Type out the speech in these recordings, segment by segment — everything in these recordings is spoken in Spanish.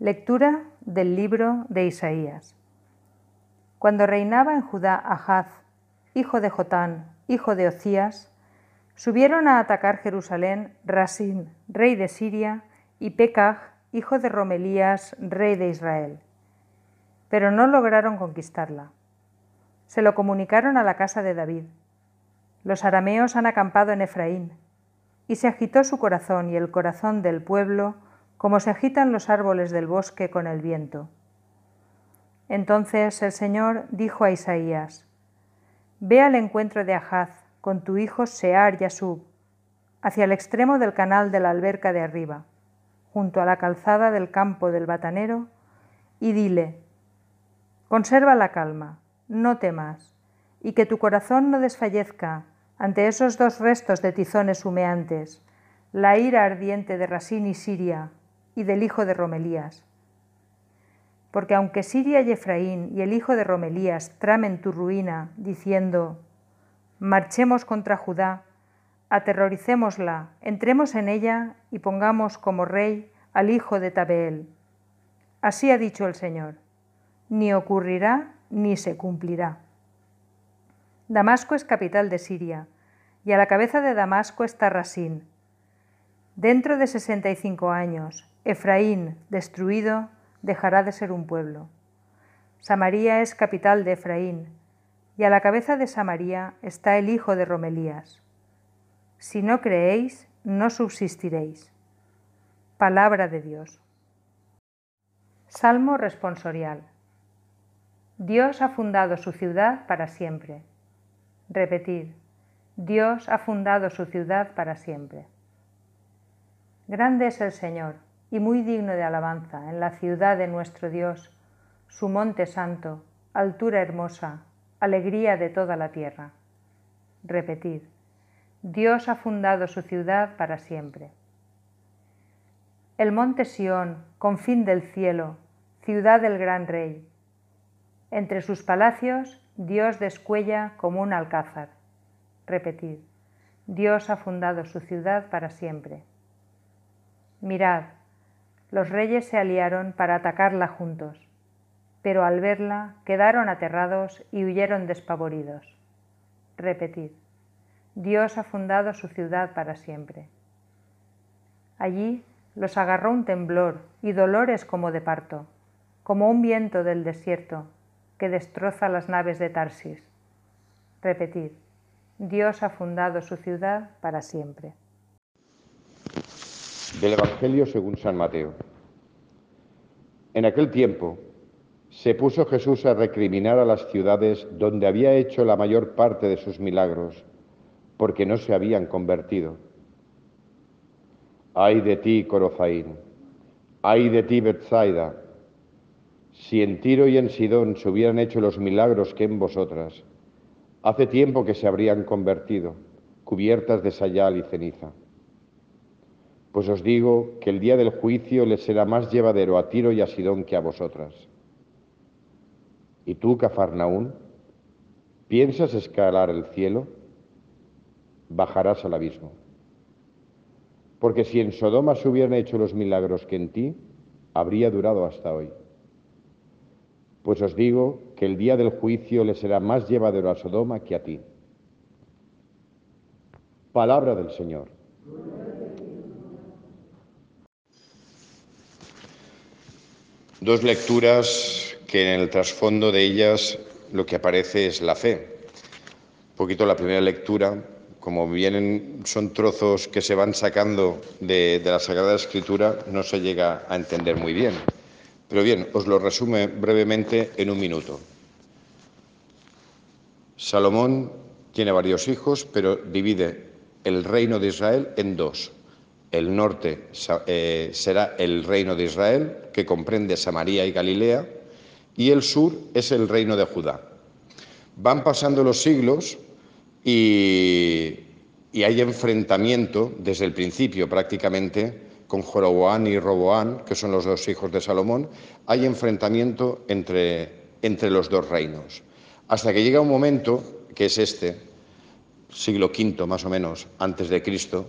Lectura del libro de Isaías. Cuando reinaba en Judá Ahaz, hijo de Jotán, hijo de Ocías, subieron a atacar Jerusalén Rasín, rey de Siria, y Pekaj, hijo de Romelías, rey de Israel. Pero no lograron conquistarla. Se lo comunicaron a la casa de David. Los arameos han acampado en Efraín, y se agitó su corazón y el corazón del pueblo como se agitan los árboles del bosque con el viento. Entonces el Señor dijo a Isaías, Ve al encuentro de Ahaz con tu hijo Sear Yasub, hacia el extremo del canal de la alberca de arriba, junto a la calzada del campo del batanero, y dile, Conserva la calma, no temas, y que tu corazón no desfallezca ante esos dos restos de tizones humeantes, la ira ardiente de Rasín y Siria, y del hijo de Romelías. Porque aunque Siria y Efraín y el hijo de Romelías tramen tu ruina, diciendo, marchemos contra Judá, aterroricémosla, entremos en ella y pongamos como rey al hijo de Tabeel. Así ha dicho el Señor, ni ocurrirá ni se cumplirá. Damasco es capital de Siria, y a la cabeza de Damasco está Rasín. Dentro de sesenta y cinco años, Efraín, destruido, dejará de ser un pueblo. Samaría es capital de Efraín, y a la cabeza de Samaría está el hijo de Romelías. Si no creéis, no subsistiréis. Palabra de Dios. Salmo responsorial. Dios ha fundado su ciudad para siempre. Repetid, Dios ha fundado su ciudad para siempre. Grande es el Señor y muy digno de alabanza en la ciudad de nuestro Dios, su monte santo, altura hermosa, alegría de toda la tierra. Repetid, Dios ha fundado su ciudad para siempre. El monte Sión, confín del cielo, ciudad del gran rey. Entre sus palacios Dios descuella como un alcázar. Repetid, Dios ha fundado su ciudad para siempre. Mirad, los reyes se aliaron para atacarla juntos, pero al verla quedaron aterrados y huyeron despavoridos. Repetid, Dios ha fundado su ciudad para siempre. Allí los agarró un temblor y dolores como de parto, como un viento del desierto que destroza las naves de Tarsis. Repetid, Dios ha fundado su ciudad para siempre. Del Evangelio según San Mateo. En aquel tiempo se puso Jesús a recriminar a las ciudades donde había hecho la mayor parte de sus milagros, porque no se habían convertido. Ay de ti, Corozaín, ay de ti, Bethsaida, si en Tiro y en Sidón se hubieran hecho los milagros que en vosotras, hace tiempo que se habrían convertido, cubiertas de sayal y ceniza. Pues os digo que el día del juicio les será más llevadero a Tiro y a Sidón que a vosotras. ¿Y tú, Cafarnaún, piensas escalar el cielo? Bajarás al abismo. Porque si en Sodoma se hubieran hecho los milagros que en ti, habría durado hasta hoy. Pues os digo que el día del juicio les será más llevadero a Sodoma que a ti. Palabra del Señor. Dos lecturas que en el trasfondo de ellas lo que aparece es la fe. Un poquito la primera lectura, como vienen, son trozos que se van sacando de, de la Sagrada Escritura, no se llega a entender muy bien. Pero bien, os lo resume brevemente en un minuto. Salomón tiene varios hijos, pero divide el reino de Israel en dos. El norte eh, será el reino de Israel, que comprende Samaria y Galilea, y el sur es el reino de Judá. Van pasando los siglos y, hay enfrentamiento desde el principio prácticamente con Joroboán y Roboán, que son los dos hijos de Salomón, hay enfrentamiento entre, entre los dos reinos. Hasta que llega un momento, que es este, siglo V más o menos antes de Cristo,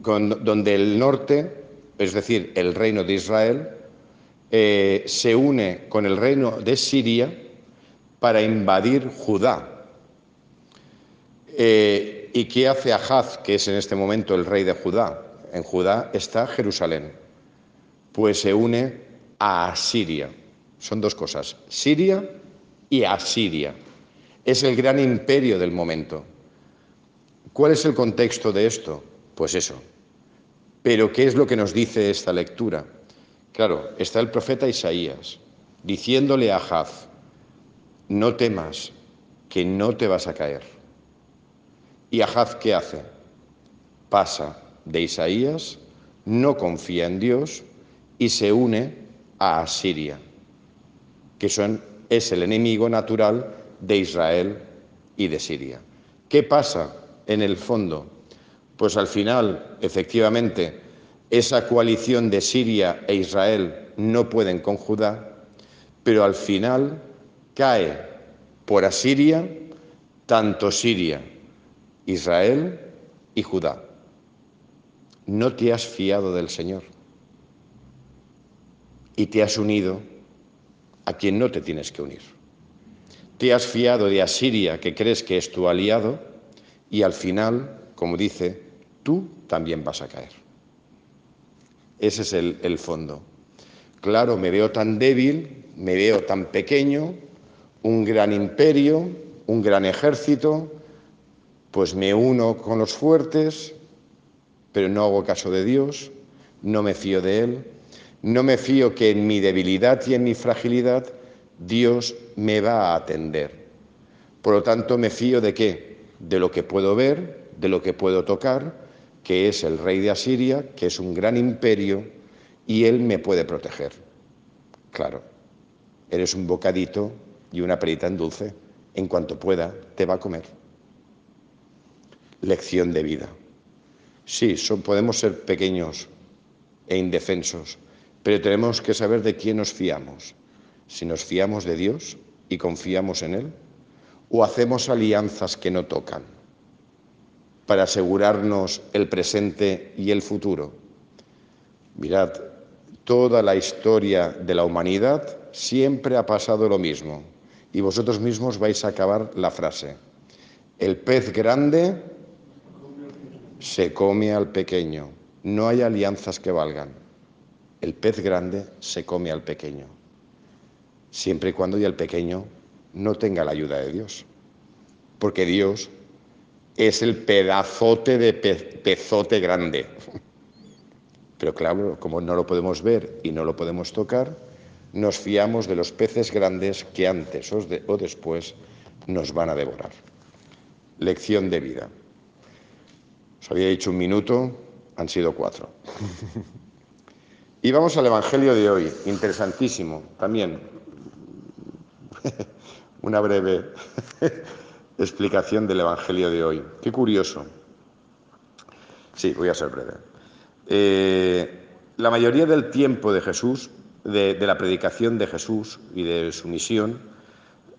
donde el norte, es decir, el reino de Israel, eh, se une con el reino de Siria para invadir Judá. Eh, ¿Y qué hace Ahaz, que es en este momento el rey de Judá? En Judá está Jerusalén. Pues se une a Asiria. Son dos cosas, Siria y Asiria. Es el gran imperio del momento. ¿Cuál es el contexto de esto? Pues eso. Pero ¿qué es lo que nos dice esta lectura? Claro, está el profeta Isaías diciéndole a Ahaz, no temas, que no te vas a caer. ¿Y Ahaz qué hace? Pasa de Isaías, no confía en Dios y se une a Asiria, que son, es el enemigo natural de Israel y de Siria. ¿Qué pasa en el fondo? Pues al final, efectivamente, esa coalición de Siria e Israel no pueden con Judá, pero al final cae por Asiria tanto Siria, Israel y Judá. No te has fiado del Señor y te has unido a quien no te tienes que unir. Te has fiado de Asiria, que crees que es tu aliado, y al final, como dice, tú también vas a caer. Ese es el, fondo. Claro, me veo tan débil, me veo tan pequeño, un gran imperio, un gran ejército, pues me uno con los fuertes, pero no hago caso de Dios, no me fío de Él, no me fío que en mi debilidad y en mi fragilidad Dios me va a atender. Por lo tanto, me fío de qué? De lo que puedo ver, de lo que puedo tocar, que es el rey de Asiria, que es un gran imperio, y él me puede proteger. Claro, eres un bocadito y una perita en dulce. En cuanto pueda, te va a comer. Lección de vida. Sí, podemos ser pequeños e indefensos, pero tenemos que saber de quién nos fiamos. Si nos fiamos de Dios y confiamos en Él, o hacemos alianzas que no tocan para asegurarnos el presente y el futuro. Mirad, toda la historia de la humanidad siempre ha pasado lo mismo y vosotros mismos vais a acabar la frase. El pez grande se come al pequeño. No hay alianzas que valgan. El pez grande se come al pequeño. Siempre y cuando y el pequeño no tenga la ayuda de Dios. Porque Dios es el pedazote de pezote grande. Pero claro, como no lo podemos ver y no lo podemos tocar, nos fiamos de los peces grandes que antes o, después nos van a devorar. Lección de vida. Os había dicho un minuto, han sido cuatro. y vamos al Evangelio de hoy, interesantísimo también. Una breve explicación del Evangelio de hoy. Qué curioso. Sí, voy a ser breve. Eh, la mayoría del tiempo de Jesús, de, la predicación de Jesús y de su misión,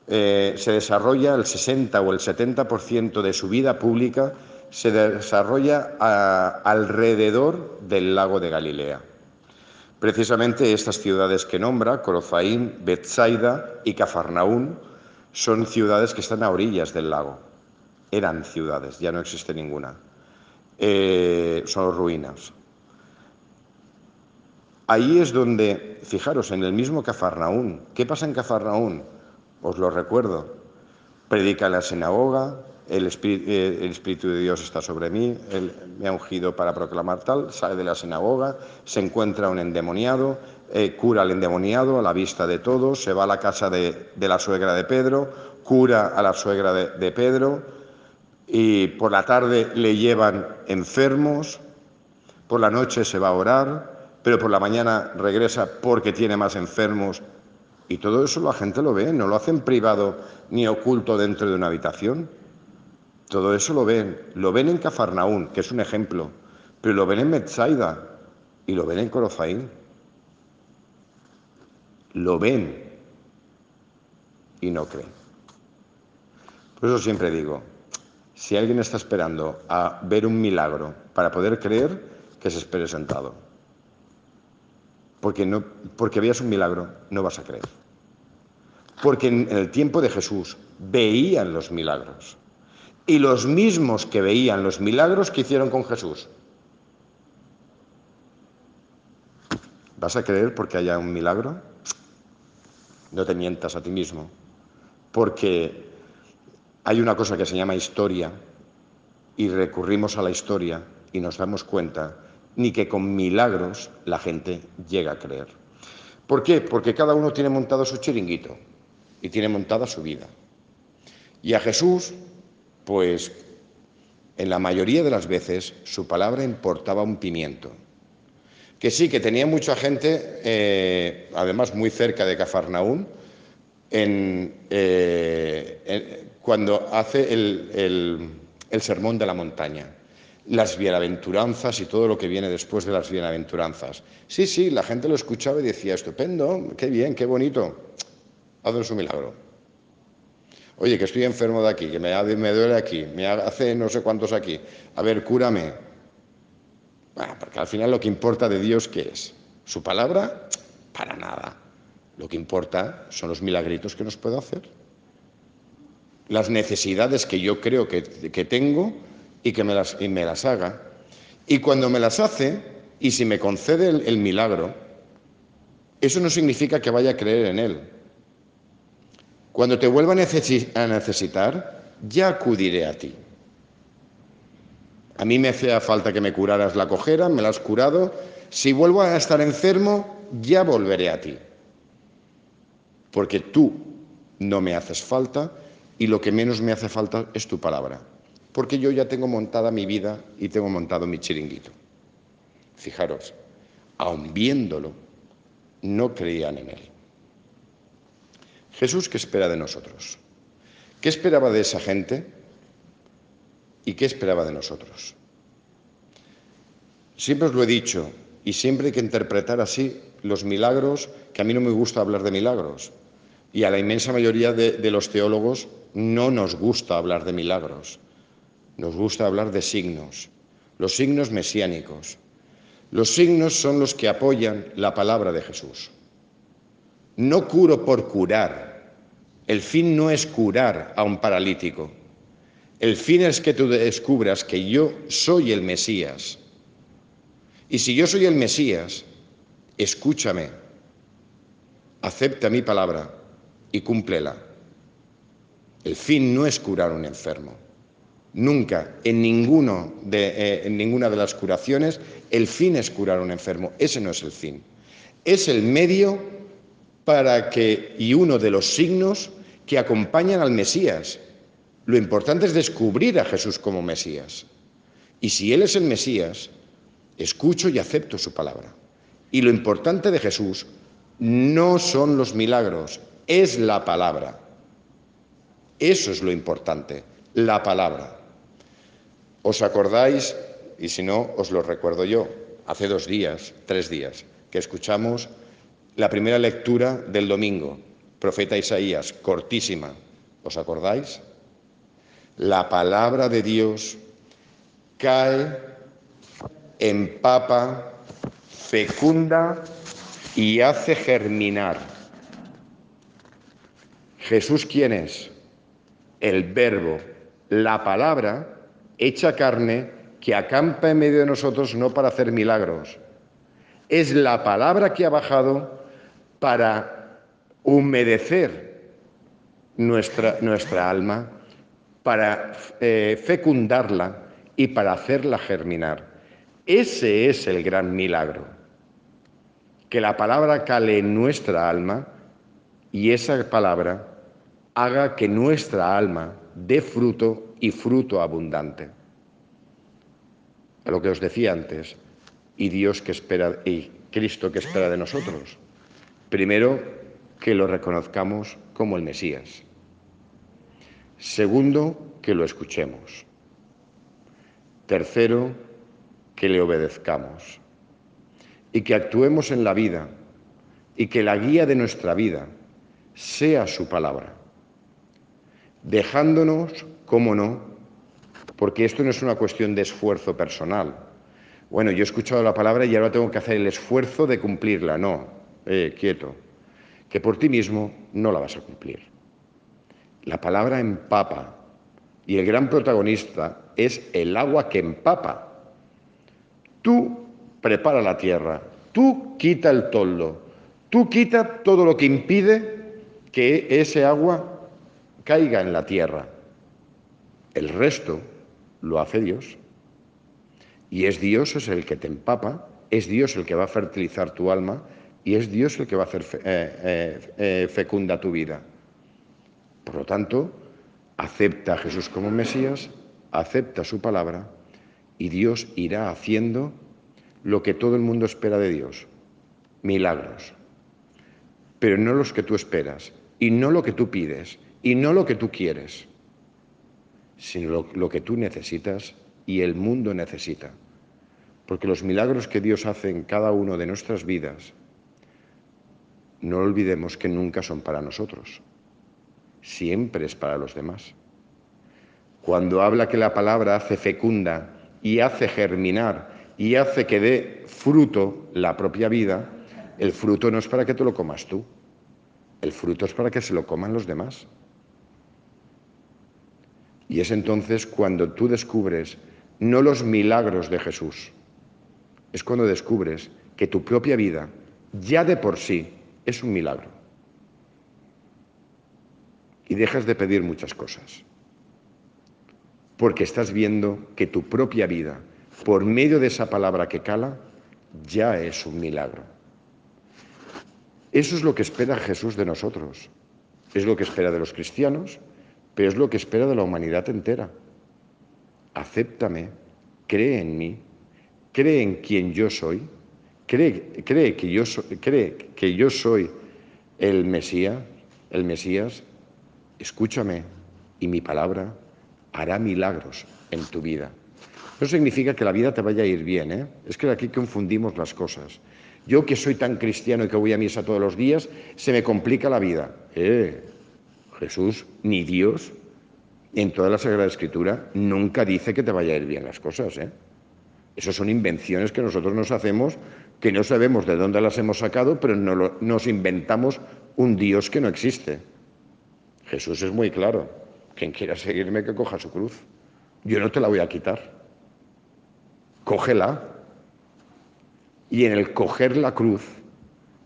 eh, se desarrolla el 60 o el 70% de su vida pública se desarrolla alrededor del lago de Galilea. Precisamente estas ciudades que nombra, Corofaín, Bethsaida y Cafarnaún, son ciudades que están a orillas del lago. Eran ciudades, ya no existe ninguna. Eh, son ruinas. Ahí es donde, fijaros, en el mismo Cafarnaún. ¿Qué pasa en Cafarnaún? Os lo recuerdo. Predica en la sinagoga, el espíritu, eh, el espíritu, de Dios está sobre mí, me ha ungido para proclamar tal, sale de la sinagoga, se encuentra un endemoniado, eh, cura al endemoniado a la vista de todos, se va a la casa de, la suegra de Pedro, cura a la suegra de, Pedro y por la tarde le llevan enfermos, por la noche se va a orar, pero por la mañana regresa porque tiene más enfermos y todo eso la gente lo ve, no lo hacen privado ni oculto dentro de una habitación. Todo eso lo ven, lo ven en Cafarnaún, que es un ejemplo, pero lo ven en Metzaida y lo ven en Corofaín lo ven y no creen. Por eso siempre digo, si alguien está esperando a ver un milagro para poder creer, que se espere sentado. porque, no, porque veas un milagro, no vas a creer. Porque en el tiempo de Jesús veían los milagros. Y los mismos que veían los milagros que hicieron con Jesús. ¿Vas a creer porque haya un milagro? No te mientas a ti mismo. Porque hay una cosa que se llama historia y recurrimos a la historia y nos damos cuenta ni que con milagros la gente llega a creer. ¿Por qué? Porque cada uno tiene montado su chiringuito y tiene montada su vida. Y a Jesús, pues en la mayoría de las veces su palabra importaba un pimiento. Que sí, que tenía mucha gente, eh, además muy cerca de Cafarnaún, eh, cuando hace el sermón de la montaña las bienaventuranzas y todo lo que viene después de las bienaventuranzas. Sí, sí, la gente lo escuchaba y decía, estupendo, qué bien, qué bonito, haznos un milagro. Oye, que estoy enfermo de aquí, que me, me duele aquí, me hace no sé cuántos aquí. A ver, cúrame. Bueno, porque al final lo que importa de Dios, ¿qué es? ¿Su palabra? Para nada. Lo que importa son los milagritos que nos puede hacer. Las necesidades que yo creo que, que tengo y que me las, y me las haga. Y cuando me las hace, y si me concede el, milagro, eso no significa que vaya a creer en él. Cuando te vuelva a necesitar, ya acudiré a ti. A mí me hacía falta que me curaras la cojera, me la has curado. Si vuelvo a estar enfermo, ya volveré a ti. Porque tú no me haces falta y lo que menos me hace falta es tu palabra porque yo ya tengo montada mi vida y tengo montado mi chiringuito. Fijaros, aun viéndolo, no creían en él. Jesús, ¿qué espera de nosotros? ¿Qué esperaba de esa gente y qué esperaba de nosotros? Siempre os lo he dicho y siempre hay que interpretar así los milagros, que a mí no me gusta hablar de milagros y a la inmensa mayoría de, de los teólogos no nos gusta hablar de milagros nos gusta hablar de signos, los signos mesiánicos. Los signos son los que apoyan la palabra de Jesús. No curo por curar. El fin no es curar a un paralítico. El fin es que tú descubras que yo soy el Mesías. Y si yo soy el Mesías, escúchame, acepta mi palabra y cúmplela. El fin no es curar un enfermo. Nunca, en, ninguno de, eh, ninguna de las curaciones, el fin es curar a un enfermo. Ese no es el fin. Es el medio para que, y uno de los signos que acompañan al Mesías. Lo importante es descubrir a Jesús como Mesías. Y si Él es el Mesías, escucho y acepto su palabra. Y lo importante de Jesús no son los milagros, es la palabra. Eso es lo importante, la palabra. ¿Os acordáis? Y si no, os lo recuerdo yo. Hace dos días, tres días, que escuchamos la primera lectura del domingo, profeta Isaías, cortísima. ¿Os acordáis? La palabra de Dios cae, empapa, fecunda y hace germinar. Jesús, ¿quién es? El verbo, la palabra hecha carne que acampa en medio de nosotros no para hacer milagros. Es la palabra que ha bajado para humedecer nuestra, nuestra alma, para eh, fecundarla y para hacerla germinar. Ese es el gran milagro. Que la palabra cale en nuestra alma y esa palabra haga que nuestra alma dé fruto y fruto abundante. A lo que os decía antes, y Dios que espera, y Cristo que espera de nosotros. Primero, que lo reconozcamos como el Mesías. Segundo, que lo escuchemos. Tercero, que le obedezcamos. Y que actuemos en la vida y que la guía de nuestra vida sea su palabra, dejándonos cómo no, porque esto no es una cuestión de esfuerzo personal, Bueno, yo he escuchado la palabra y ahora tengo que hacer el esfuerzo de cumplirla. No, eh, quieto, que por ti mismo no la vas a cumplir. La palabra empapa y el gran protagonista es el agua que empapa. Tú prepara la tierra, tú quita el toldo, tú quita todo lo que impide que ese agua caiga en la tierra. El resto lo hace Dios. Y es Dios el que te empapa, es Dios el que va a fertilizar tu alma y es Dios el que va a hacer eh, eh, eh, fecunda tu vida. Por lo tanto, acepta a Jesús como Mesías, acepta su palabra y Dios irá haciendo lo que todo el mundo espera de Dios, milagros. Pero no los que tú esperas y no lo que tú pides y no lo que tú quieres, sino lo, que tú necesitas y el mundo necesita. Porque los milagros que Dios hace en cada uno de nuestras vidas, no olvidemos que nunca son para nosotros, siempre es para los demás. Cuando habla que la palabra hace fecunda y hace germinar y hace que dé fruto la propia vida, el fruto no es para que te lo comas tú, el fruto es para que se lo coman los demás. Y es entonces cuando tú descubres no los milagros de Jesús, es cuando descubres que tu propia vida ya de por sí es un milagro. Y dejas de pedir muchas cosas. Porque estás viendo que tu propia vida, por medio de esa palabra que cala, ya es un milagro. Eso es lo que espera Jesús de nosotros. Es lo que espera de los cristianos, pero es lo que espera de la humanidad entera. Acéptame, cree en mí, cree en quien yo soy, cree, cree, que, yo cree que yo soy el Mesías, el Mesías, escúchame y mi palabra hará milagros en tu vida. No significa que la vida te vaya a ir bien, ¿eh? es que aquí confundimos las cosas. Yo que soy tan cristiano y que voy a misa todos los días, se me complica la vida. Eh, Jesús, ni Dios, en toda la Sagrada Escritura, nunca dice que te vaya a ir bien las cosas. ¿eh? Esas son invenciones que nosotros nos hacemos, que no sabemos de dónde las hemos sacado, pero nos inventamos un Dios que no existe. Jesús es muy claro. Quien quiera seguirme, que coja su cruz. Yo no te la voy a quitar. Cógela y en el coger la cruz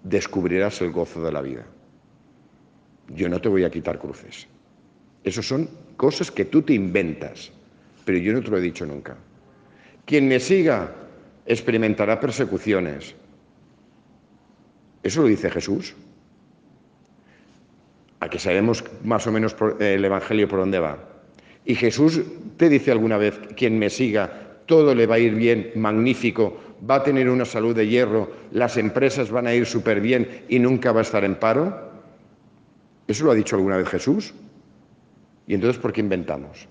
descubrirás el gozo de la vida. Yo no te voy a quitar cruces. Esas son cosas que tú te inventas, pero yo no te lo he dicho nunca. Quien me siga experimentará persecuciones. Eso lo dice Jesús. Que sabemos más o menos el Evangelio por dónde va. Y Jesús te dice alguna vez, quien me siga, todo le va a ir bien, magnífico, va a tener una salud de hierro, las empresas van a ir súper bien y nunca va a estar en paro? ¿Eso lo ha dicho alguna vez Jesús? ¿Y entonces por qué inventamos?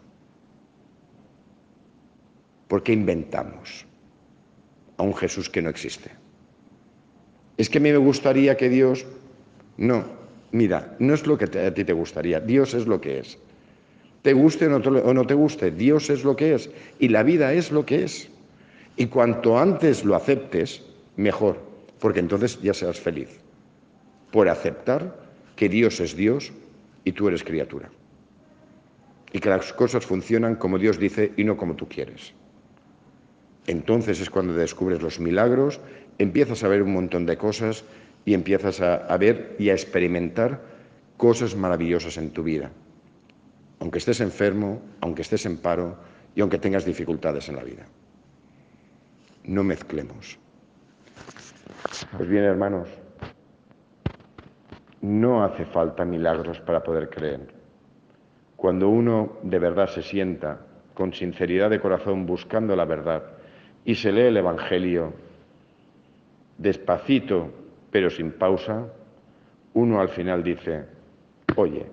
¿Por qué inventamos a un Jesús que no existe? Es que a mí me gustaría que Dios... No, mira, no es lo que a ti te gustaría, Dios es lo que es. Te guste o no te guste, Dios es lo que es y la vida es lo que es. Y cuanto antes lo aceptes, mejor, porque entonces ya serás feliz por aceptar que Dios es Dios y tú eres criatura. Y que las cosas funcionan como Dios dice y no como tú quieres. Entonces es cuando descubres los milagros, empiezas a ver un montón de cosas y empiezas a, a ver y a experimentar cosas maravillosas en tu vida. Aunque estés enfermo, aunque estés en paro y aunque tengas dificultades en la vida no mezclemos. Pues bien, hermanos, no hace falta milagros para poder creer. Cuando uno de verdad se sienta con sinceridad de corazón buscando la verdad y se lee el Evangelio despacito pero sin pausa, uno al final dice, oye,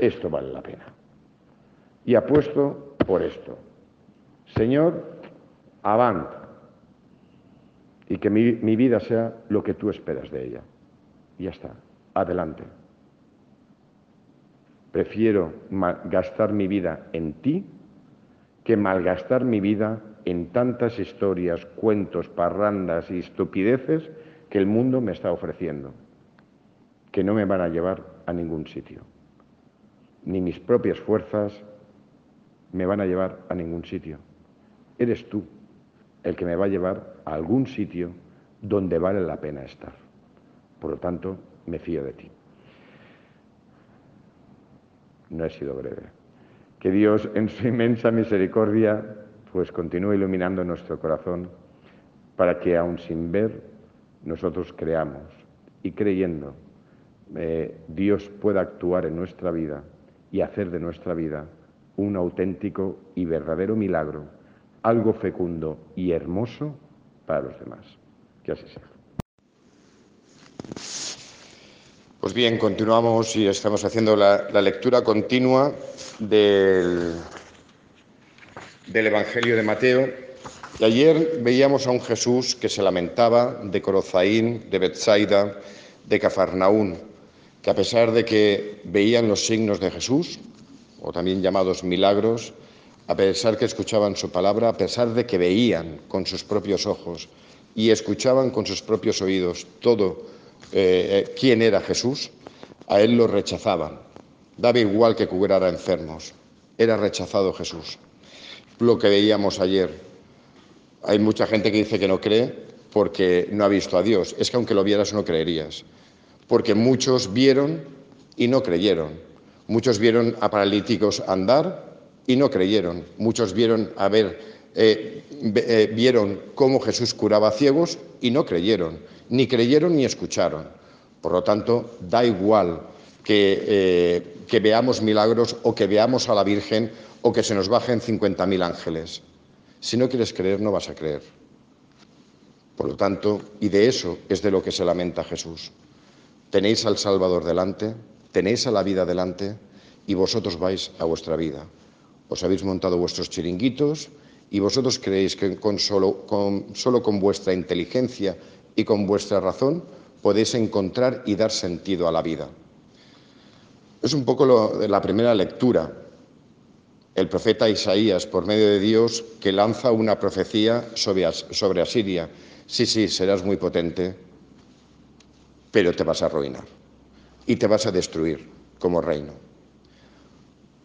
esto vale la pena. Y apuesto por esto. Señor, avant, y que mi, vida sea lo que tú esperas de ella. Y ya está, adelante. Prefiero gastar mi vida en ti que malgastar mi vida en tantas historias, cuentos, parrandas y estupideces que el mundo me está ofreciendo, que no me van a llevar a ningún sitio. Ni mis propias fuerzas me van a llevar a ningún sitio. Eres tú el que me va a llevar a algún sitio donde vale la pena estar. Por lo tanto, me fío de ti. No he sido breve. Que Dios, en su inmensa misericordia, pues continúe iluminando nuestro corazón para que, aun sin ver, nosotros creamos y creyendo, eh, Dios pueda actuar en nuestra vida y hacer de nuestra vida un auténtico y verdadero milagro, algo fecundo y hermoso para los demás. Que así sea. Pues bien, continuamos y estamos haciendo la, lectura continua del, del Evangelio de Mateo. Y ayer veíamos a un Jesús que se lamentaba de Corozaín, de Bethsaida, de Cafarnaún, que a pesar de que veían los signos de Jesús, o también llamados milagros, a pesar que escuchaban su palabra, a pesar de que veían con sus propios ojos y escuchaban con sus propios oídos todo eh, eh, quién era Jesús, a él lo rechazaban. Daba igual que curara enfermos, era rechazado Jesús. Lo que veíamos ayer, hay mucha gente que dice que no cree porque no ha visto a Dios. Es que aunque lo vieras no creerías, porque muchos vieron y no creyeron. Muchos vieron a paralíticos andar y no creyeron. Muchos vieron a ver, eh, vieron cómo Jesús curaba ciegos y no creyeron ni creyeron ni escucharon. Por lo tanto, da igual eh, que, veamos milagros o que veamos a la Virgen o que se nos bajen 50.000 ángeles. Si no quieres creer, no vas a creer. Por lo tanto, y de eso es de lo que se lamenta Jesús. Tenéis al Salvador delante, tenéis a la vida delante y vosotros vais a vuestra vida. Os habéis montado vuestros chiringuitos y vosotros creéis que con solo, con, solo con vuestra inteligencia y con vuestra razón podéis encontrar y dar sentido a la vida. Es un poco la primera lectura. El profeta Isaías, por medio de Dios, que lanza una profecía sobre, Asiria. Sí, sí, serás muy potente, pero te vas a arruinar y te vas a destruir como reino.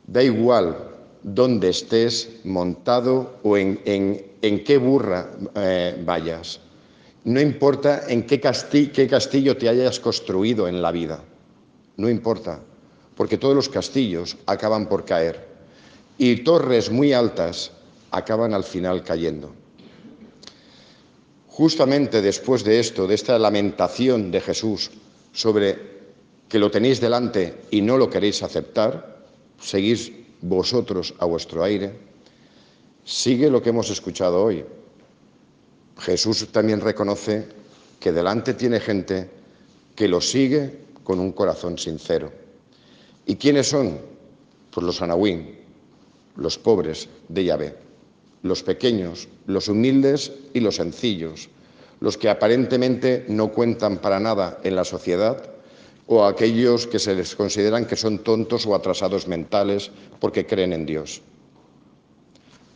Da igual dónde estés montado o en, qué burra eh, vayas. No importa en qué castillo, te hayas construido en la vida, no importa, porque todos los castillos acaban por caer y torres muy altas acaban al final cayendo. Justamente después de esto, de esta lamentación de Jesús sobre que lo tenéis delante y no lo queréis aceptar, seguís vosotros a vuestro aire, sigue lo que hemos escuchado hoy. Jesús también reconoce que delante tiene gente que lo sigue con un corazón sincero. ¿Y quiénes son? Pues los anahuín, los pobres de Yahvé, los pequeños, los humildes y los sencillos, los que aparentemente no cuentan para nada en la sociedad o aquellos que se les consideran que son tontos o atrasados mentales porque creen en Dios.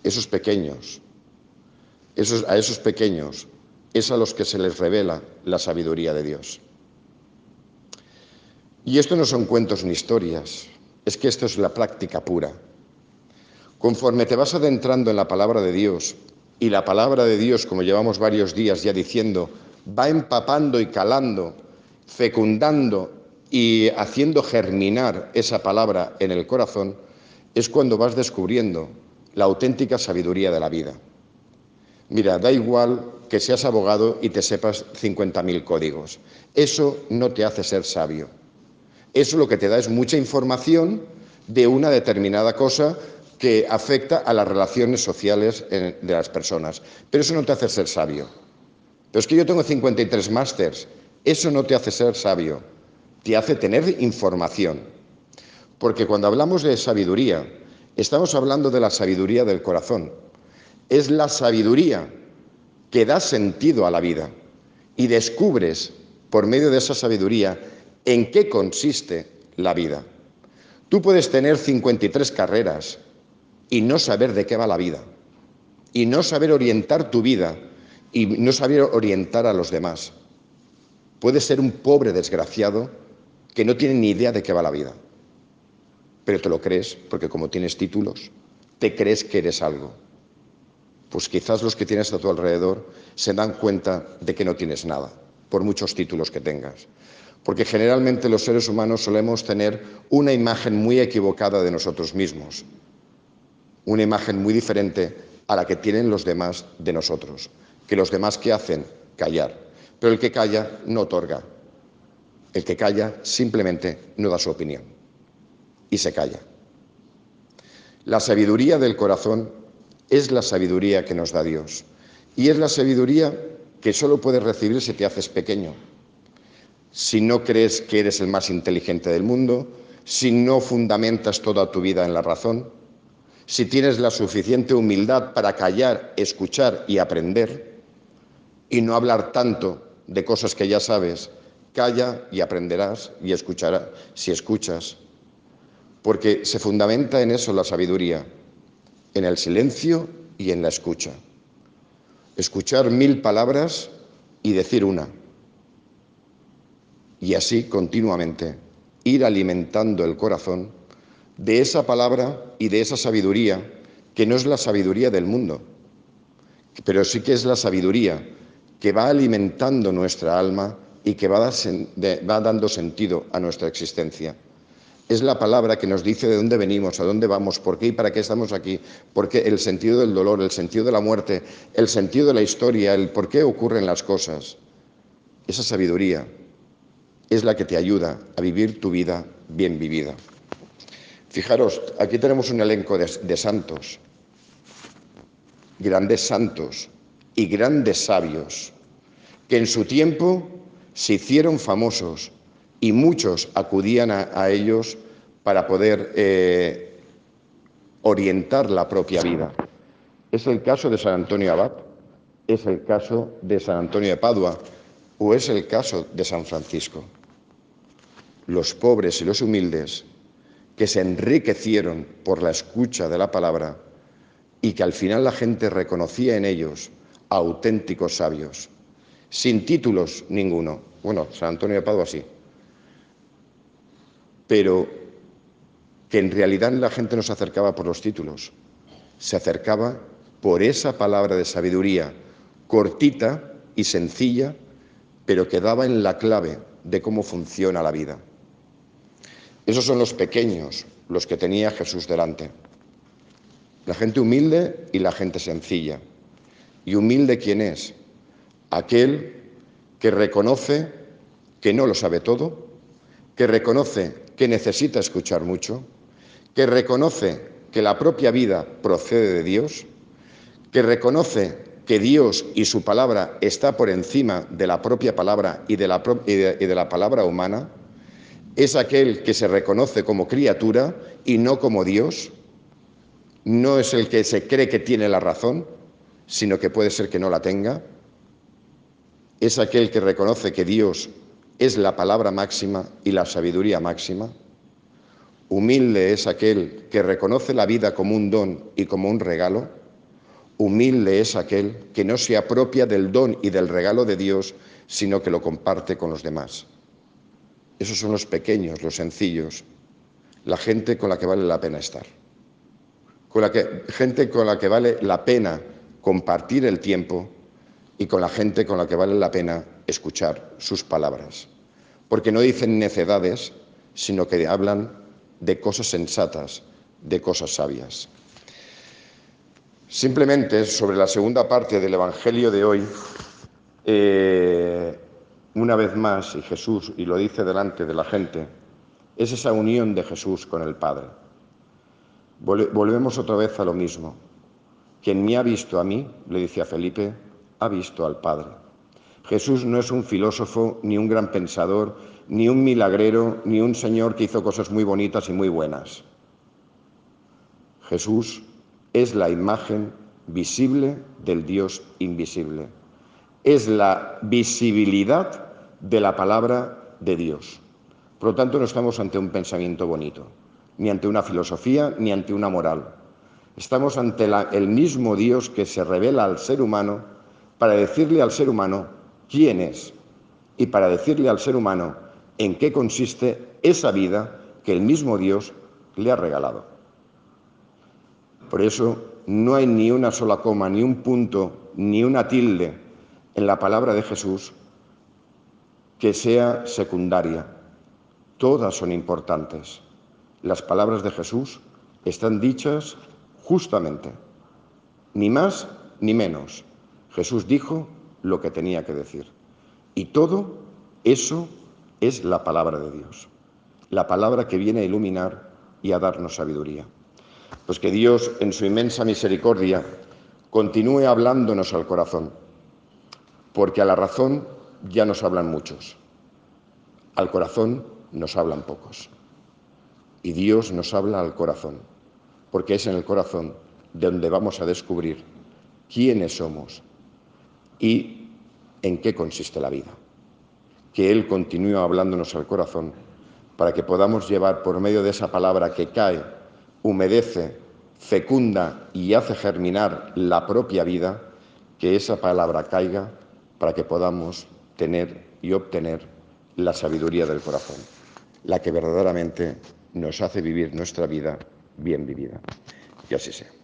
Esos pequeños, a esos pequeños es a los que se les revela la sabiduría de Dios. Y esto no son cuentos ni historias, es que esto es la práctica pura. Conforme te vas adentrando en la palabra de Dios, y la palabra de Dios, como llevamos varios días ya diciendo, va empapando y calando, fecundando y haciendo germinar esa palabra en el corazón, es cuando vas descubriendo la auténtica sabiduría de la vida. Mira, da igual que seas abogado y te sepas 50.000 códigos. Eso no te hace ser sabio. Eso lo que te da es mucha información de una determinada cosa que afecta a las relaciones sociales de las personas. Pero eso no te hace ser sabio. Pero es que yo tengo 53 másters. Eso no te hace ser sabio. Te hace tener información. Porque cuando hablamos de sabiduría, estamos hablando de la sabiduría del corazón es la sabiduría que da sentido a la vida y descubres por medio de esa sabiduría en qué consiste la vida. Tú puedes tener 53 carreras y no saber de qué va la vida. y no saber orientar tu vida y no saber orientar a los demás. Puedes ser un pobre desgraciado que no tiene ni idea de qué va la vida, pero te lo crees porque como tienes títulos, te crees que eres algo. Pues quizás los que tienes a tu alrededor se dan cuenta de que no tienes nada, por muchos títulos que tengas. Porque generalmente los seres humanos solemos tener una imagen muy equivocada de nosotros mismos, una imagen muy diferente a la que tienen los demás de nosotros. Que los demás que hacen callar, pero el que calla no otorga. El que calla simplemente no da su opinión y se calla. La sabiduría del corazón es la sabiduría que nos da Dios y es la sabiduría que solo puedes recibir si te haces pequeño. Si no crees que eres el más inteligente del mundo, si no fundamentas toda tu vida en la razón, si tienes la suficiente humildad para callar, escuchar y aprender, y no hablar tanto de cosas que ya sabes, calla y aprenderás y escucharás si escuchas, porque se fundamenta en eso la sabiduría, en el silencio y en la escucha. Escuchar mil palabras y decir una. Y así continuamente ir alimentando el corazón de esa palabra y de esa sabiduría, que no es la sabiduría del mundo, pero sí que es la sabiduría que va alimentando nuestra alma y que va, dando sentido a nuestra existencia. Es la palabra que nos dice de dónde venimos, a dónde vamos, por qué y para qué estamos aquí, porque el sentido del dolor, el sentido de la muerte, el sentido de la historia, el por qué ocurren las cosas. Esa sabiduría es la que te ayuda a vivir tu vida bien vivida. Fijaros, aquí tenemos un elenco de, santos, grandes santos y grandes sabios, que en su tiempo se hicieron famosos y muchos acudían a, ellos para poder eh, orientar la propia vida. Es el caso de San Antonio Abad, es el caso de San Antonio de Padua o es el caso de San Francisco. Los pobres y los humildes que se enriquecieron por la escucha de la palabra y que al final la gente reconocía en ellos auténticos sabios, sin títulos ninguno. Bueno, San Antonio de Padua sí, pero que en realidad la gente no se acercaba por los títulos, se acercaba por esa palabra de sabiduría cortita y sencilla, pero que daba en la clave de cómo funciona la vida. Esos son los pequeños, los que tenía Jesús delante. La gente humilde y la gente sencilla. ¿Y humilde quién es? Aquel que reconoce que no lo sabe todo, que reconoce que necesita escuchar mucho, que reconoce que la propia vida procede de Dios, que reconoce que Dios y su palabra está por encima de la propia palabra y de la, y de la palabra humana, es aquel que se reconoce como criatura y no como Dios. No es el que se cree que tiene la razón, sino que puede ser que no la tenga. Es aquel que reconoce que Dios es la palabra máxima y la sabiduría máxima. Humilde es aquel que reconoce la vida como un don y como un regalo. Humilde es aquel que no se apropia del don y del regalo de Dios, sino que lo comparte con los demás. Esos son los pequeños, los sencillos, la gente con la que vale la pena estar. Con la que, gente con la que vale la pena compartir el tiempo y con la gente con la que vale la pena escuchar sus palabras. Porque no dicen necedades, sino que hablan de cosas sensatas, de cosas sabias. Simplemente sobre la segunda parte del Evangelio de hoy, eh, una vez más, y Jesús, y lo dice delante de la gente, es esa unión de Jesús con el Padre. Volvemos otra vez a lo mismo. Quien me ha visto a mí, le dice a Felipe, ha visto al Padre. Jesús no es un filósofo, ni un gran pensador, ni un milagrero, ni un señor que hizo cosas muy bonitas y muy buenas. Jesús es la imagen visible del Dios invisible. Es la visibilidad de la palabra de Dios. Por lo tanto, no estamos ante un pensamiento bonito, ni ante una filosofía, ni ante una moral. Estamos ante el mismo Dios que se revela al ser humano para decirle al ser humano quién es y para decirle al ser humano en qué consiste esa vida que el mismo Dios le ha regalado. Por eso no hay ni una sola coma, ni un punto, ni una tilde en la palabra de Jesús que sea secundaria. Todas son importantes. Las palabras de Jesús están dichas justamente, ni más ni menos. Jesús dijo lo que tenía que decir. Y todo eso es la palabra de Dios, la palabra que viene a iluminar y a darnos sabiduría. Pues que Dios, en su inmensa misericordia, continúe hablándonos al corazón, porque a la razón ya nos hablan muchos, al corazón nos hablan pocos. Y Dios nos habla al corazón, porque es en el corazón donde vamos a descubrir quiénes somos y en qué consiste la vida. Que Él continúe hablándonos al corazón para que podamos llevar por medio de esa palabra que cae, humedece, fecunda y hace germinar la propia vida, que esa palabra caiga para que podamos tener y obtener la sabiduría del corazón, la que verdaderamente nos hace vivir nuestra vida bien vivida. Y así sea.